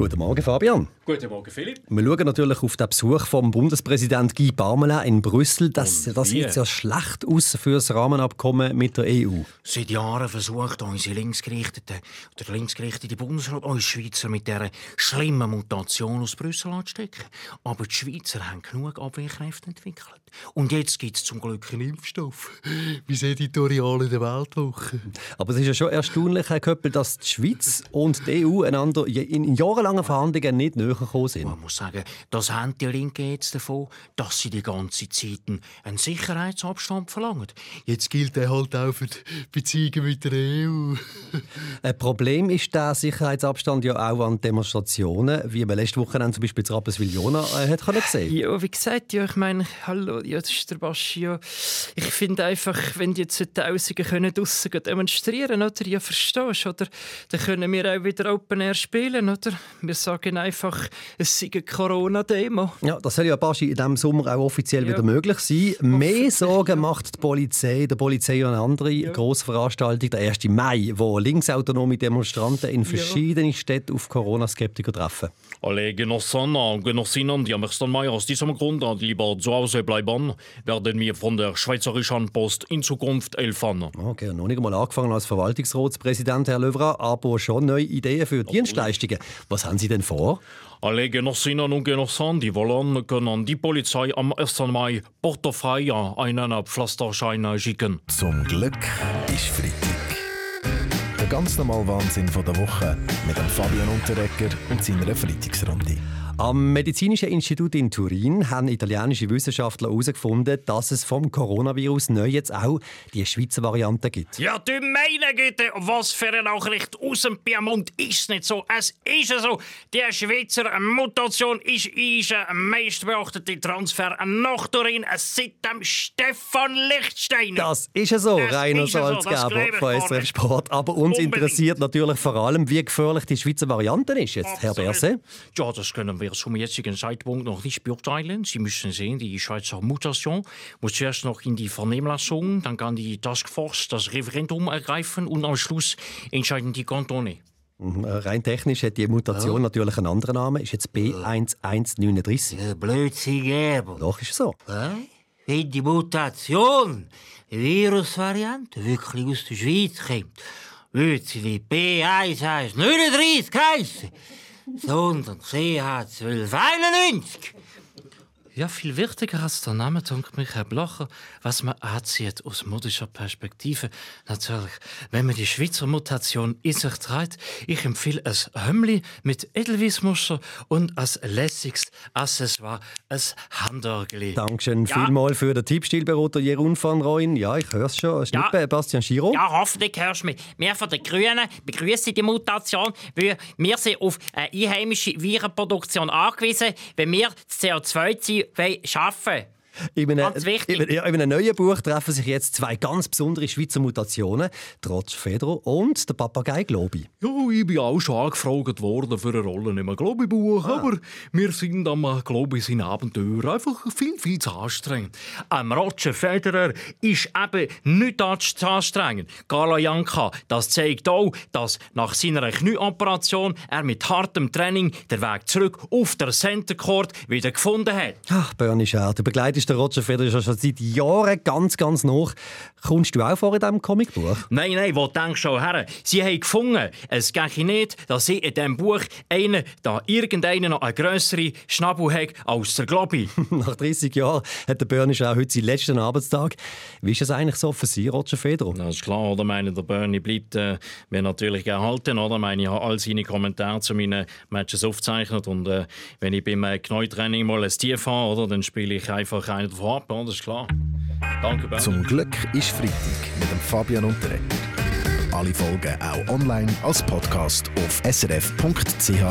Guten Morgen, Fabian. Guten Morgen, Philipp. Wir schauen natürlich auf den Besuch vom Bundespräsident Guy Parmelin in Brüssel. Das, das sieht ja schlecht aus für das Rahmenabkommen mit der EU. Seit Jahren versucht unsere linksgerichtete oder linksgerichtete Bundesrat uns Schweizer mit dieser schlimmen Mutation aus Brüssel anzustecken. Aber die Schweizer haben genug Abwehrkräfte entwickelt. Und jetzt gibt es zum Glück einen Impfstoff. Wie Editorial in der Weltwoche. Aber es ist ja schon erstaunlich, Herr Köppel, dass die Schweiz und die EU einander in jahrelangen Verhandlungen nicht näher gekommen sind. Man muss sagen, das haben die Linken jetzt davon, dass sie die ganze Zeit einen Sicherheitsabstand verlangen. Jetzt gilt er halt auch für die Beziehungen mit der EU. Ein Problem ist der Sicherheitsabstand ja auch an Demonstrationen, wie man letzte Woche zum Beispiel in Rapperswil-Jona äh, hat können sehen Ja, wie gesagt, ja, ich meine, hallo, ja, das ist der Baschi. Ja. Ich finde einfach, wenn die jetzt Tausende können draussen demonstrieren oder? Ja, verstehst du, oder? Dann können wir auch wieder Open Air spielen, oder? Wir sagen einfach, es sei eine Corona-Demo. Ja, das soll ja Baschi in diesem Sommer auch offiziell Ja. wieder möglich sein. Mehr Sorgen macht die Polizei, der Polizei und eine andere grosse Veranstaltung, der 1. Mai, wo linksautonome Demonstranten in verschiedenen Städten auf Corona-Skeptiker treffen. Alle Genossen und Genossinnen, die am 1. Mai aus diesem Grund lieber zu Hause bleiben, werden wir von der Schweizerischen Post in Zukunft helfen. Okay, noch nicht einmal angefangen als Verwaltungsratspräsident, Herr Löwra, aber schon neue Ideen für Dienstleistungen. Was haben Sie denn vor? Alle Genossinnen und Genossen, die wollen, können die Polizei am 1. Mai portofrei einen Pflasterschein schicken. Zum Glück ist Freitag. Der ganz normale Wahnsinn von der Woche mit dem Fabian Unterrecker und seiner Freitagsrunde. Am Medizinischen Institut in Turin haben italienische Wissenschaftler herausgefunden, dass es vom Coronavirus neu jetzt auch die Schweizer Variante gibt. Ja, du meine Güte, was für eine Nachricht aus dem Piemont ist nicht so. Es ist so. Die Schweizer Mutation ist unser meistbeachtete Transfer nach Turin seit dem Stefan Lichtsteiner. Das ist ja so, Rainer ist so, Salzgeber glaube ich von SRF. Sport. Aber uns Unbedingt. interessiert natürlich vor allem, wie gefährlich die Schweizer Variante ist jetzt, Herr Absolut. Berse. Ja, das können wir zum jetzigen Zeitpunkt noch nicht beurteilen. Sie müssen sehen, die Schweizer Mutation muss zuerst noch in die Vernehmlassung, dann kann die Taskforce das Referendum ergreifen und am Schluss entscheiden die Kantone. Mhm, äh, Rein technisch hat die Mutation natürlich einen anderen Namen, ist jetzt B1139. Ja, Blödsinn, Gerber. Doch, ist so. Hä? Wenn die Mutation, die Virusvariante, wirklich aus der Schweiz kommt, würde sie nicht B1139 heißen, sondern CH1291. Ja, viel wichtiger als der Name, denkt mich, Herr Blocher, was man anzieht aus modischer Perspektive. Natürlich, wenn man die Schweizer Mutation in sich trägt, ich empfehle ein Hömmli mit Edelweissmuster und als lässiges Accessoire ein Handorgeli. Dankeschön Ja. vielmals für den Tippstilberater Jeroen van Rooyen. Ja, ich höre es schon. Es ist Ja. Bastian Giro. Ja, hoffentlich hörst du mich. Wir von den Grünen begrüßen die Mutation, weil wir sind auf eine einheimische Virenproduktion angewiesen, wenn wir das CO2-Ziel schaffen In einem, Ganz wichtig. in, ja, in einem neuen Buch treffen sich jetzt zwei ganz besondere Schweizer Mutationen. Der Roger Federer und der Papagei Globi. Ja, ich bin auch schon angefragt worden für eine Rolle im Globi-Buch, aber wir sind am Globi sein Abenteuer einfach viel, viel zu anstrengend. Am Roger Federer ist eben nicht zu anstrengend. Gala Janka, das zeigt auch, dass nach seiner Knieoperation er mit hartem Training den Weg zurück auf der Center Court wieder gefunden hat. Ach, Bernie Scher, du begleitest den Roger Federer schon seit Jahren ganz, ganz nach. Kommst du auch vor in diesem Comicbuch? Nein, nein, wo denkst du her? Sie haben gefunden, es gehe nicht, dass sie in diesem Buch einen, da irgendeiner noch eine grössere Schnabel hat als der Globi. Nach 30 Jahren hat der Bernie Scher heute seinen letzten Arbeitstag. Wie ist es eigentlich so für Sie, Roger Federer? Das ist klar, oder? Meine, der Bernie bleibt äh, mir natürlich gehalten, oder? Meine, ich habe all seine Kommentare zu meinen Matches aufgezeichnet und äh, wenn ich beim äh, Knäutraining mal ein Tief habe, oder, dann spiele ich einfach einen davon ab? Das ist klar. Danke, Bernie. Zum Glück ist Freitag mit dem Fabian Unterrecker. Alle Folgen auch online als Podcast auf srf.ch-audio.